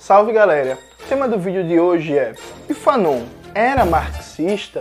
Salve galera! O tema do vídeo de hoje é: E Fanon era marxista?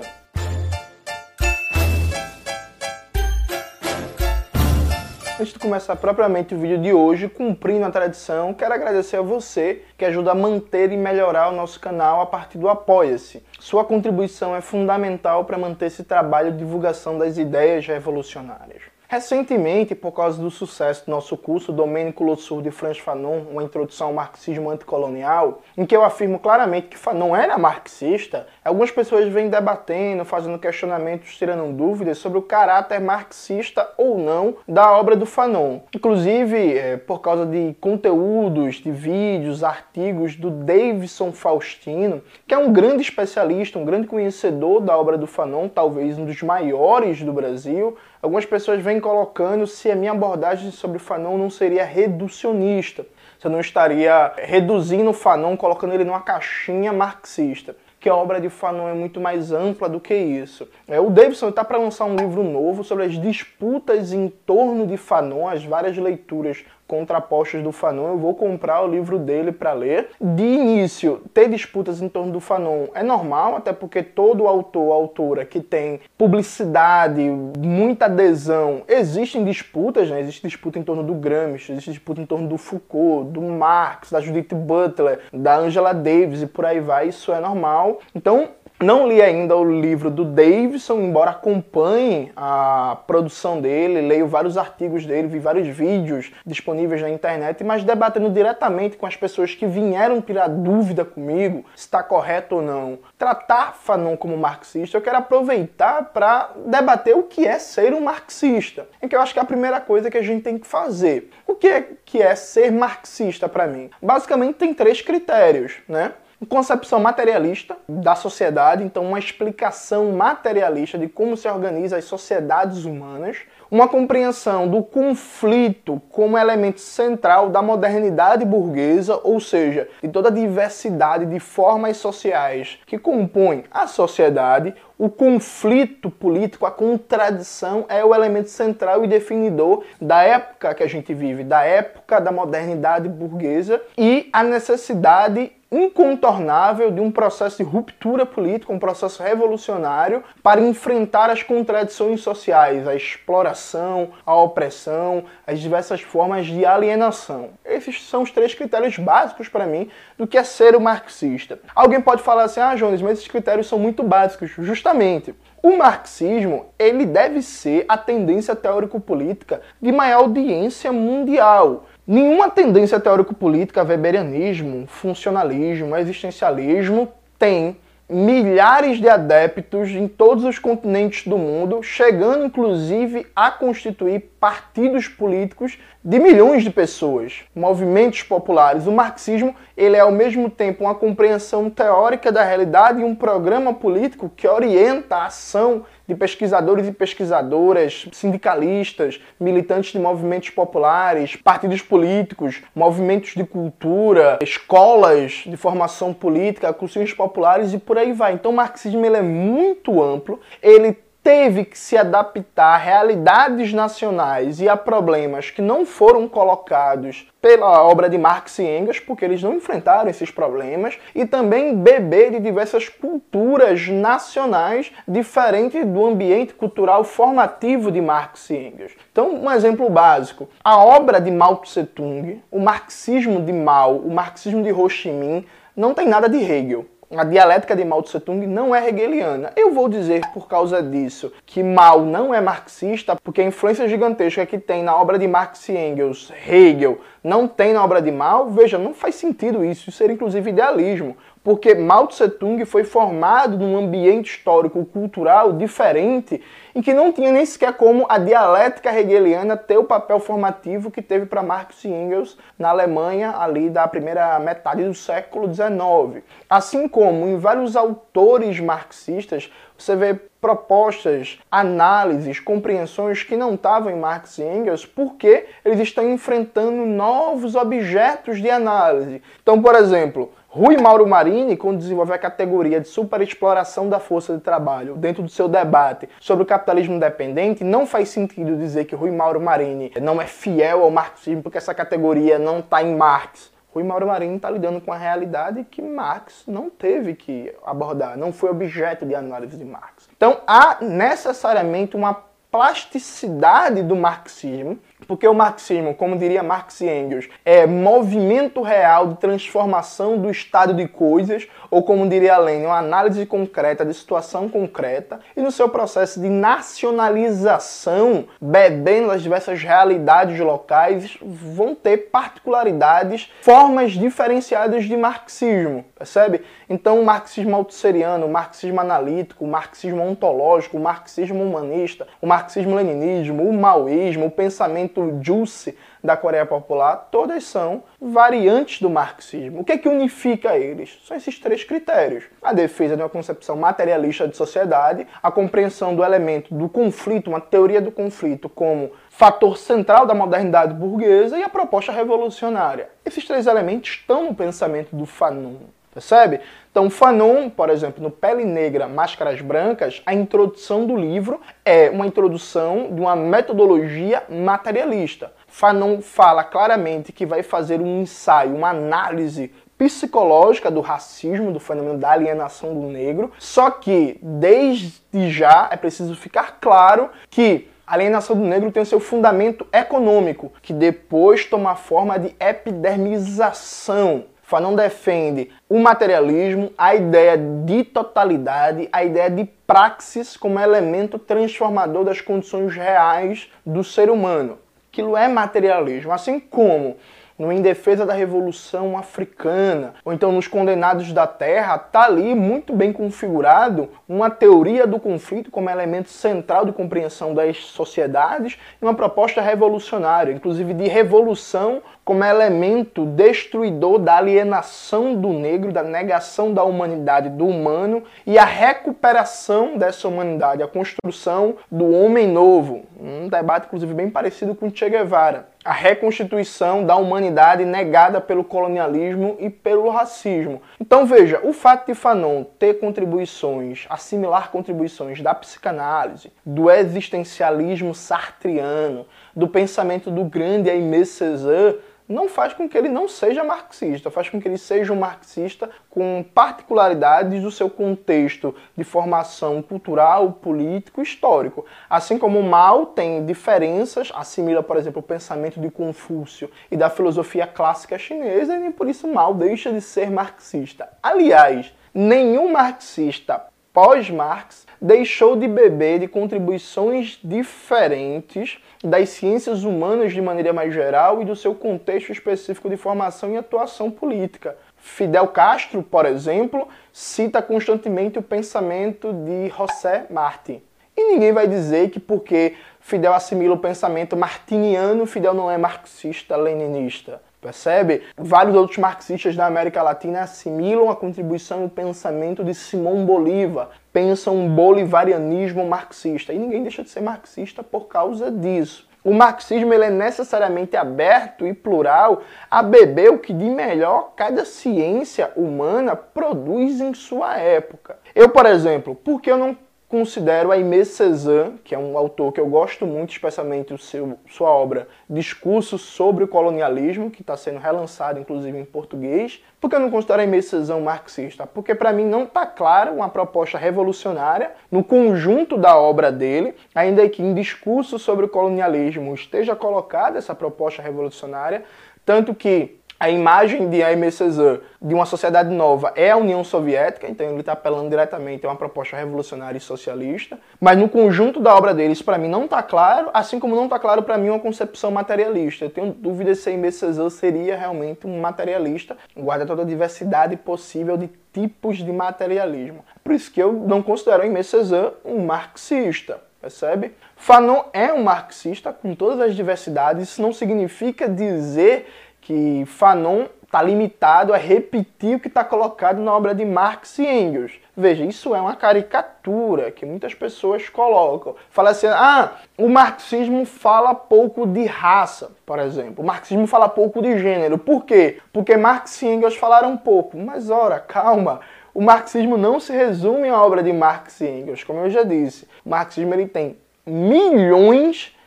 Antes de começar propriamente o vídeo de hoje, cumprindo a tradição, quero agradecer a você que ajuda a manter e melhorar o nosso canal a partir do Apoia-se. Sua contribuição é fundamental para manter esse trabalho de divulgação das ideias revolucionárias. Recentemente, por causa do sucesso do nosso curso Domênico Lossur de Franz Fanon, uma introdução ao marxismo anticolonial, em que eu afirmo claramente que Fanon era marxista, algumas pessoas vêm debatendo, fazendo questionamentos, tirando dúvidas sobre o caráter marxista ou não da obra do Fanon. Inclusive, é, por causa de conteúdos, de vídeos, artigos do Davidson Faustino, que é um grande especialista, um grande conhecedor da obra do Fanon, talvez um dos maiores do Brasil, Algumas pessoas vêm colocando se a minha abordagem sobre o Fanon não seria reducionista, se eu não estaria reduzindo o Fanon, colocando ele numa caixinha marxista que a obra de Fanon é muito mais ampla do que isso. É, o Davidson está para lançar um livro novo sobre as disputas em torno de Fanon, as várias leituras contrapostos do Fanon, eu vou comprar o livro dele para ler. De início, ter disputas em torno do Fanon é normal, até porque todo autor, autora que tem publicidade, muita adesão, existem disputas, né? Existe disputa em torno do Gramsci, existe disputa em torno do Foucault, do Marx, da Judith Butler, da Angela Davis e por aí vai, isso é normal. Então, não li ainda o livro do Davidson, embora acompanhe a produção dele, leio vários artigos dele, vi vários vídeos disponíveis na internet, mas debatendo diretamente com as pessoas que vieram tirar dúvida comigo se está correto ou não. Tratar Fanon como marxista, eu quero aproveitar para debater o que é ser um marxista. É que eu acho que é a primeira coisa que a gente tem que fazer. O que é, que é ser marxista para mim? Basicamente tem três critérios, né? Concepção materialista da sociedade, então uma explicação materialista de como se organiza as sociedades humanas, uma compreensão do conflito como elemento central da modernidade burguesa, ou seja, de toda a diversidade de formas sociais que compõem a sociedade, o conflito político, a contradição é o elemento central e definidor da época que a gente vive, da época da modernidade burguesa e a necessidade incontornável de um processo de ruptura política, um processo revolucionário para enfrentar as contradições sociais, a exploração, a opressão, as diversas formas de alienação. Esses são os três critérios básicos para mim do que é ser o marxista. Alguém pode falar assim: "Ah, Jones, mas esses critérios são muito básicos". Justamente, o marxismo, ele deve ser a tendência teórico-política de maior audiência mundial. Nenhuma tendência teórico-política, weberianismo, funcionalismo, existencialismo, tem milhares de adeptos em todos os continentes do mundo, chegando inclusive a constituir partidos políticos de milhões de pessoas, movimentos populares. O marxismo, ele é ao mesmo tempo uma compreensão teórica da realidade e um programa político que orienta a ação de pesquisadores e pesquisadoras, sindicalistas, militantes de movimentos populares, partidos políticos, movimentos de cultura, escolas de formação política, cursinhos populares e por aí vai. Então o marxismo ele é muito amplo, ele teve que se adaptar a realidades nacionais e a problemas que não foram colocados pela obra de Marx e Engels, porque eles não enfrentaram esses problemas, e também beber de diversas culturas nacionais diferentes do ambiente cultural formativo de Marx e Engels. Então, um exemplo básico: a obra de Mao Tse Tung, o marxismo de Mao, o marxismo de Ho Chi Minh, não tem nada de Hegel a dialética de Mao Tse Tung não é hegeliana. Eu vou dizer por causa disso que Mao não é marxista, porque a influência gigantesca que tem na obra de Marx e Engels, Hegel, não tem na obra de Mao. Veja, não faz sentido isso, isso seria inclusive idealismo porque Mao Tse Tung foi formado num ambiente histórico cultural diferente e que não tinha nem sequer como a dialética hegeliana ter o papel formativo que teve para Marx e Engels na Alemanha ali da primeira metade do século XIX. Assim como em vários autores marxistas você vê propostas, análises, compreensões que não estavam em Marx e Engels, porque eles estão enfrentando novos objetos de análise. Então, por exemplo, Rui Mauro Marini, quando desenvolveu a categoria de superexploração da força de trabalho dentro do seu debate sobre o capitalismo dependente, não faz sentido dizer que Rui Mauro Marini não é fiel ao marxismo porque essa categoria não está em Marx. O Mauro Marini está lidando com a realidade que Marx não teve que abordar, não foi objeto de análise de Marx. Então há necessariamente uma plasticidade do marxismo, porque o marxismo, como diria Marx e Engels, é movimento real de transformação do estado de coisas, ou como diria Lenin, uma análise concreta de situação concreta, e no seu processo de nacionalização, bebendo as diversas realidades locais, vão ter particularidades, formas diferenciadas de marxismo, percebe? Então o marxismo altusseriano, o marxismo analítico, o marxismo ontológico, o marxismo humanista, o marxismo-leninismo, o maoísmo, o pensamento Juche da Coreia Popular, todas são variantes do marxismo. O que é que unifica eles? São esses três critérios: a defesa de uma concepção materialista de sociedade, a compreensão do elemento do conflito, uma teoria do conflito como fator central da modernidade burguesa e a proposta revolucionária. Esses três elementos estão no pensamento do Fanon. Percebe? Então, Fanon, por exemplo, no Pele Negra, Máscaras Brancas, a introdução do livro é uma introdução de uma metodologia materialista. Fanon fala claramente que vai fazer um ensaio, uma análise psicológica do racismo, do fenômeno da alienação do negro, só que desde já é preciso ficar claro que a alienação do negro tem o seu fundamento econômico, que depois toma forma de epidermização Fanon defende o materialismo, a ideia de totalidade, a ideia de praxis como elemento transformador das condições reais do ser humano. Aquilo é materialismo, assim como no Em Defesa da Revolução Africana, ou então nos Condenados da Terra, está ali muito bem configurado uma teoria do conflito como elemento central de compreensão das sociedades e uma proposta revolucionária, inclusive de revolução como elemento destruidor da alienação do negro, da negação da humanidade do humano e a recuperação dessa humanidade, a construção do homem novo. Um debate, inclusive, bem parecido com Che Guevara a reconstituição da humanidade negada pelo colonialismo e pelo racismo. Então veja, o fato de Fanon ter contribuições, assimilar contribuições da psicanálise, do existencialismo sartriano, do pensamento do grande Aimé Césaire, não faz com que ele não seja marxista, faz com que ele seja um marxista com particularidades do seu contexto de formação cultural, político, histórico. Assim como Mao tem diferenças, assimila, por exemplo, o pensamento de Confúcio e da filosofia clássica chinesa, e por isso Mao deixa de ser marxista. Aliás, nenhum marxista pós-Marx deixou de beber de contribuições diferentes das ciências humanas de maneira mais geral e do seu contexto específico de formação e atuação política. Fidel Castro, por exemplo, cita constantemente o pensamento de José Martí. E ninguém vai dizer que porque Fidel assimila o pensamento martiniano, Fidel não é marxista-leninista. Percebe? Vários outros marxistas da América Latina assimilam a contribuição e o pensamento de Simão Bolívar, pensam um bolivarianismo marxista. E ninguém deixa de ser marxista por causa disso. O marxismo ele é necessariamente aberto e plural a beber o que de melhor cada ciência humana produz em sua época. Eu, por exemplo, por que eu não considero Aimé Césaire, que é um autor que eu gosto muito, especialmente seu, sua obra Discurso sobre o Colonialismo, que está sendo relançado inclusive em português. Por que eu não considero Aimé um marxista? Porque para mim não está clara uma proposta revolucionária no conjunto da obra dele, ainda que em Discurso sobre o Colonialismo esteja colocada essa proposta revolucionária, tanto que a imagem de Aimé Césaire de uma sociedade nova é a União Soviética, então ele está apelando diretamente a uma proposta revolucionária e socialista, mas no conjunto da obra dele isso para mim não está claro, assim como não está claro para mim uma concepção materialista. Eu tenho dúvidas se Aimé Césaire seria realmente um materialista, guarda toda a diversidade possível de tipos de materialismo. Por isso que eu não considero Aimé Césaire um marxista. Percebe? Fanon é um marxista com todas as diversidades, isso não significa dizer que Fanon está limitado a repetir o que está colocado na obra de Marx e Engels. Veja, isso é uma caricatura que muitas pessoas colocam. Fala assim, ah, o marxismo fala pouco de raça, por exemplo. O marxismo fala pouco de gênero. Por quê? Porque Marx e Engels falaram pouco. Mas, ora, calma. O marxismo não se resume à obra de Marx e Engels, como eu já disse. O marxismo ele tem milhões de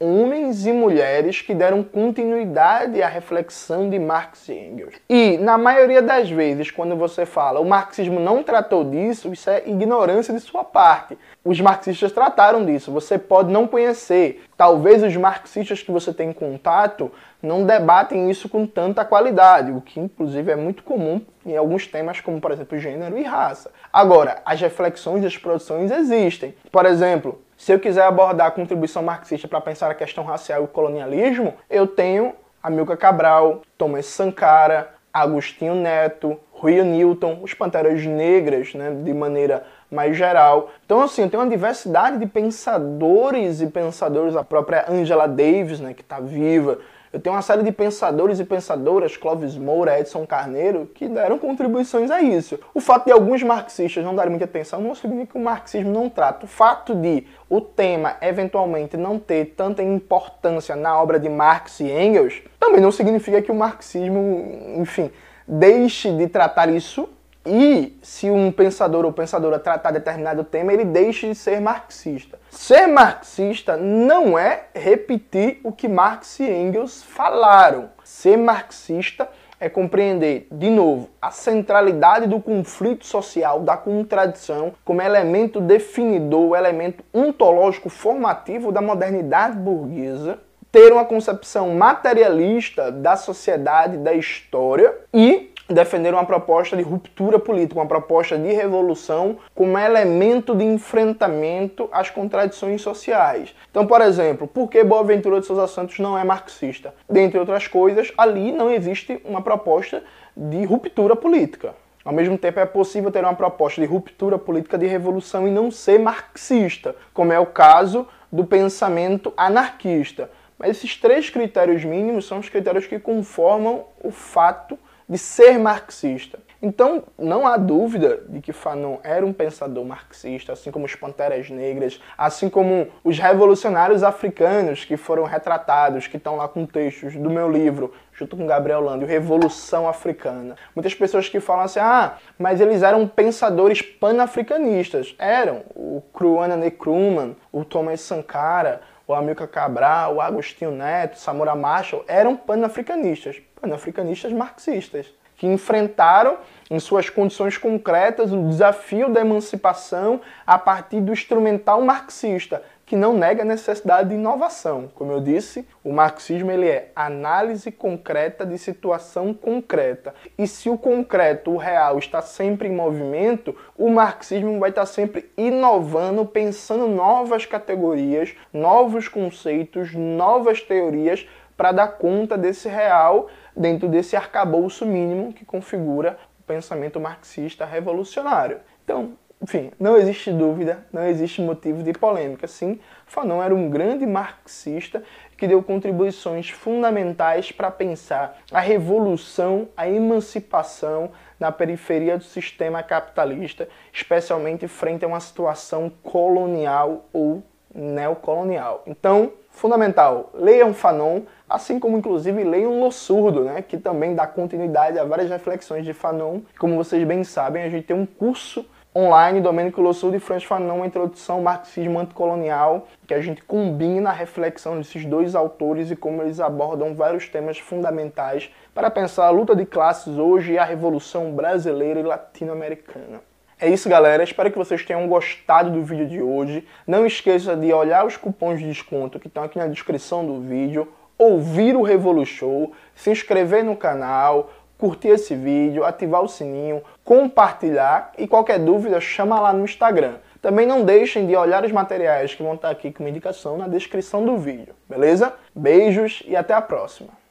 homens e mulheres que deram continuidade à reflexão de Marx e Engels. E, na maioria das vezes, quando você fala o marxismo não tratou disso, isso é ignorância de sua parte. Os marxistas trataram disso, você pode não conhecer. Talvez os marxistas que você tem contato não debatem isso com tanta qualidade, o que inclusive é muito comum em alguns temas, como por exemplo gênero e raça. Agora, as reflexões das produções existem. Por exemplo, se eu quiser abordar a contribuição marxista para pensar a questão racial e o colonialismo, eu tenho Amilcar Cabral, Thomas Sankara, Agostinho Neto, Rui Newton, os Panteras Negras, né, de maneira mais geral. Então, assim, tem uma diversidade de pensadores e pensadoras, a própria Angela Davis, né, que está viva, eu tenho uma série de pensadores e pensadoras, Clóvis Moura, Edson Carneiro, que deram contribuições a isso. O fato de alguns marxistas não darem muita atenção não significa que o marxismo não trata. O fato de o tema eventualmente não ter tanta importância na obra de Marx e Engels também não significa que o marxismo, enfim, deixe de tratar isso e se um pensador ou pensadora tratar determinado tema, ele deixe de ser marxista. Ser marxista não é repetir o que Marx e Engels falaram. Ser marxista é compreender, de novo, a centralidade do conflito social, da contradição, como elemento definidor, elemento ontológico formativo da modernidade burguesa, ter uma concepção materialista da sociedade, da história e defenderam uma proposta de ruptura política, uma proposta de revolução como elemento de enfrentamento às contradições sociais. Então, por exemplo, por que Boaventura de Souza Santos não é marxista? Dentre outras coisas, ali não existe uma proposta de ruptura política. Ao mesmo tempo, é possível ter uma proposta de ruptura política de revolução e não ser marxista, como é o caso do pensamento anarquista. Mas esses três critérios mínimos são os critérios que conformam o fato de ser marxista. Então, não há dúvida de que Fanon era um pensador marxista, assim como os Panteras Negras, assim como os revolucionários africanos que foram retratados, que estão lá com textos do meu livro, junto com Gabriel Lando, Revolução Africana. Muitas pessoas que falam assim, ah, mas eles eram pensadores panafricanistas. Eram. O Krumah Nkrumah, o Thomas Sankara, o Amilcar Cabral, o Agostinho Neto, Samora Machel, eram panafricanistas panafricanistas marxistas, que enfrentaram em suas condições concretas o desafio da emancipação a partir do instrumental marxista, que não nega a necessidade de inovação. Como eu disse, o marxismo ele é análise concreta de situação concreta. E se o concreto, o real, está sempre em movimento, o marxismo vai estar sempre inovando, pensando novas categorias, novos conceitos, novas teorias para dar conta desse real dentro desse arcabouço mínimo que configura o pensamento marxista revolucionário. Então, enfim, não existe dúvida, não existe motivo de polêmica. Sim, Fanon era um grande marxista que deu contribuições fundamentais para pensar a revolução, a emancipação na periferia do sistema capitalista, especialmente frente a uma situação colonial ou neocolonial. Então, fundamental, leiam Fanon, assim como inclusive leiam Lo Surdo, né, que também dá continuidade a várias reflexões de Fanon. Como vocês bem sabem, a gente tem um curso online, Domênico Lossurdo e Franz Fanon, uma introdução ao marxismo anticolonial, que a gente combina a reflexão desses dois autores e como eles abordam vários temas fundamentais para pensar a luta de classes hoje e a revolução brasileira e latino-americana. É isso, galera. Espero que vocês tenham gostado do vídeo de hoje. Não esqueça de olhar os cupons de desconto que estão aqui na descrição do vídeo, ouvir o Revolu Show, se inscrever no canal, curtir esse vídeo, ativar o sininho, compartilhar e qualquer dúvida chama lá no Instagram. Também não deixem de olhar os materiais que vão estar aqui como indicação na descrição do vídeo, beleza? Beijos e até a próxima!